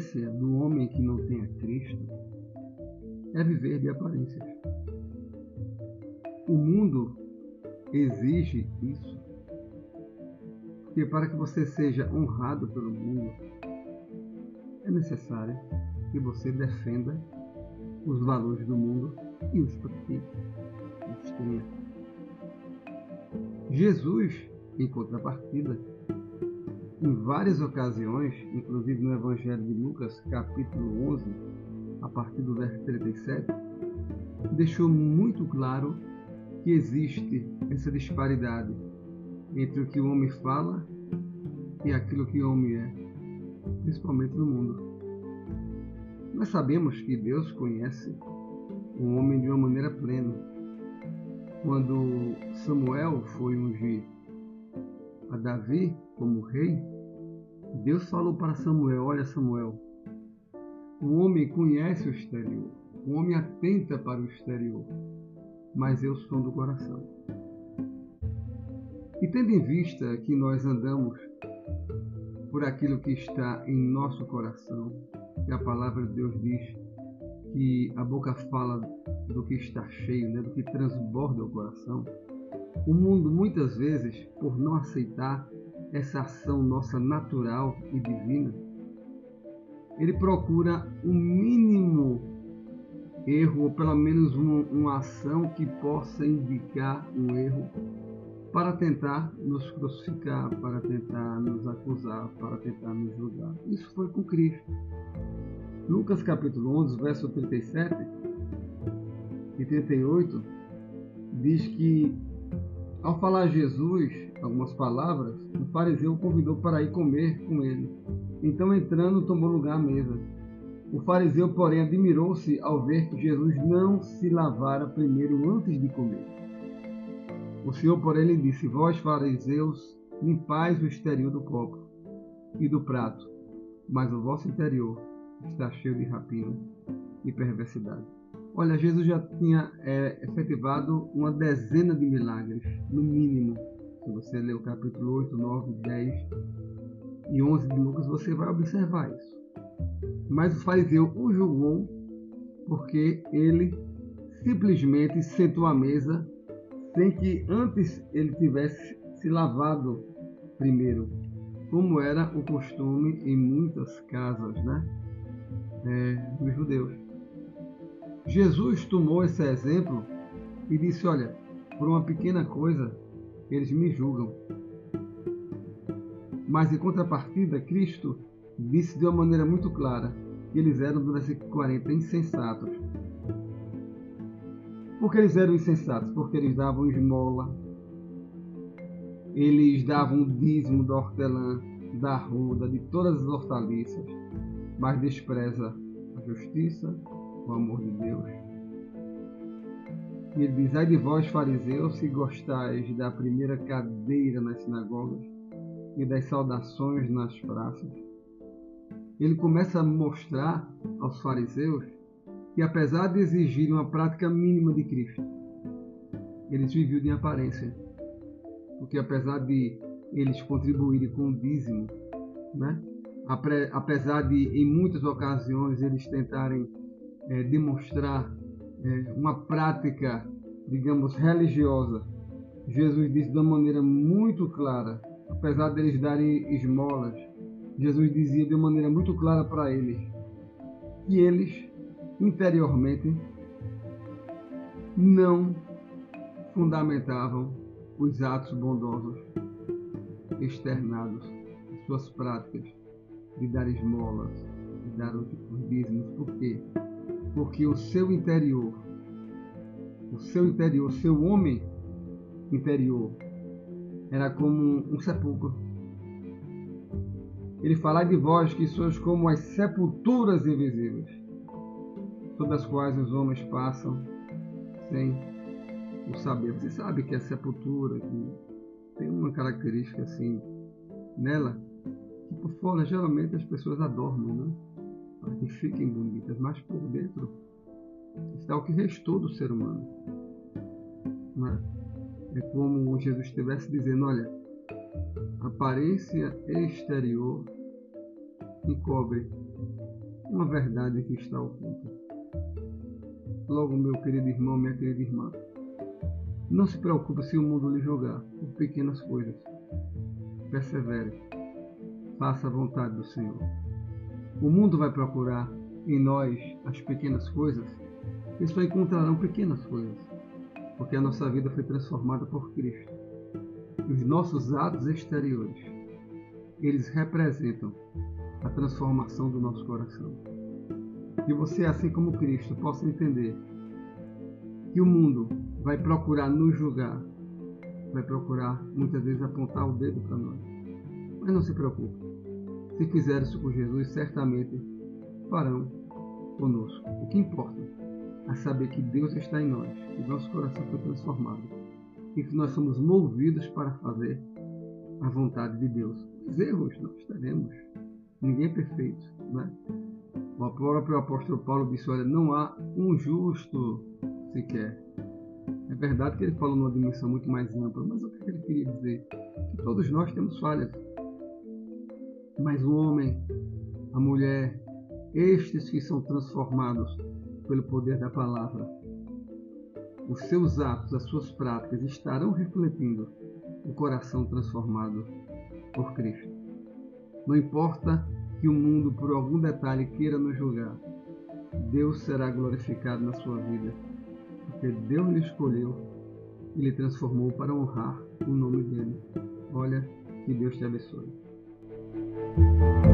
essência do homem que não tem a Cristo é viver de aparências. O mundo exige isso. Porque para que você seja honrado pelo mundo, é necessário que você defenda os valores do mundo e os pratique, os tenha. Jesus, em contrapartida, em várias ocasiões, inclusive no Evangelho de Lucas, capítulo 11, a partir do verso 37, deixou muito claro que existe essa disparidade entre o que o homem fala e aquilo que o homem é, principalmente no mundo. Nós sabemos que Deus conhece o homem de uma maneira plena. Quando Samuel foi ungir a Davi como rei, Deus falou para Samuel: Olha, Samuel, o homem conhece o exterior, o homem atenta para o exterior, mas eu sou do coração. E tendo em vista que nós andamos por aquilo que está em nosso coração, que a palavra de Deus diz que a boca fala do que está cheio, né, do que transborda o coração, o mundo muitas vezes, por não aceitar essa ação nossa natural e divina, ele procura um mínimo erro, ou pelo menos uma, uma ação que possa indicar um erro, para tentar nos crucificar, para tentar nos acusar, para tentar nos julgar. Isso foi com Cristo. Lucas capítulo 11, verso 37 e 38, diz que ao falar Jesus algumas palavras, o fariseu o convidou para ir comer com ele. Então, entrando, tomou lugar à mesa. O fariseu, porém, admirou-se ao ver que Jesus não se lavara primeiro antes de comer. O Senhor, porém, lhe disse: Vós, fariseus, limpais o exterior do copo e do prato, mas o vosso interior está cheio de rapina e perversidade. Olha, Jesus já tinha é, efetivado uma dezena de milagres, no mínimo. Se você ler o capítulo 8, 9, 10 e 11 de Lucas, você vai observar isso. Mas o fariseu o julgou porque ele simplesmente sentou à mesa sem que antes ele tivesse se lavado primeiro, como era o costume em muitas casas né, é, dos judeus. Jesus tomou esse exemplo e disse: Olha, por uma pequena coisa eles me julgam. Mas em contrapartida, Cristo disse de uma maneira muito clara que eles eram, do versículo 40, insensatos. Por que eles eram insensatos? Porque eles davam esmola, eles davam o dízimo da hortelã, da ruda, de todas as hortaliças, mas despreza a justiça, o amor de Deus. E ele diz: Ai de vós, fariseus, se gostais da primeira cadeira nas sinagogas e das saudações nas praças. Ele começa a mostrar aos fariseus que, apesar de exigirem uma prática mínima de Cristo, eles viviam de aparência. Porque, apesar de eles contribuírem com o dízimo, né? apesar de, em muitas ocasiões, eles tentarem é, demonstrar é, uma prática, digamos, religiosa. Jesus disse de uma maneira muito clara, apesar deles darem esmolas, Jesus dizia de uma maneira muito clara para eles que eles, interiormente, não fundamentavam os atos bondosos externados, suas práticas de dar esmolas, de dar os dízimos. Por quê? Porque o seu interior, o seu interior, o seu homem interior, era como um sepulcro. Ele fala de vós que sois como as sepulturas invisíveis, sobre as quais os homens passam sem o saber. Você sabe que a sepultura que tem uma característica assim nela, que por fora geralmente as pessoas adormem, né? Para que fiquem bonitas, mas por dentro está o que restou do ser humano. É? é como Jesus estivesse dizendo: olha, aparência exterior encobre uma verdade que está oculta. Logo, meu querido irmão, minha querida irmã, não se preocupe se o mundo lhe julgar por pequenas coisas. Persevere. Faça a vontade do Senhor. O mundo vai procurar em nós as pequenas coisas. Eles só encontrarão pequenas coisas, porque a nossa vida foi transformada por Cristo. Os nossos atos exteriores, eles representam a transformação do nosso coração. Que você, assim como Cristo, possa entender que o mundo vai procurar nos julgar, vai procurar muitas vezes apontar o dedo para nós. Mas não se preocupe. Se fizer isso com Jesus, certamente farão conosco. O que importa é saber que Deus está em nós, que nosso coração foi transformado e que nós somos movidos para fazer a vontade de Deus. Os erros nós teremos. Ninguém é perfeito, né? O próprio apóstolo Paulo disse: Olha, não há um justo sequer. É verdade que ele falou numa dimensão muito mais ampla, mas o que ele queria dizer? Que todos nós temos falhas. Mas o homem, a mulher, estes que são transformados pelo poder da palavra, os seus atos, as suas práticas estarão refletindo o coração transformado por Cristo. Não importa que o mundo, por algum detalhe, queira nos julgar, Deus será glorificado na sua vida, porque Deus lhe escolheu e lhe transformou para honrar o nome dele. Olha, que Deus te abençoe. Thank you.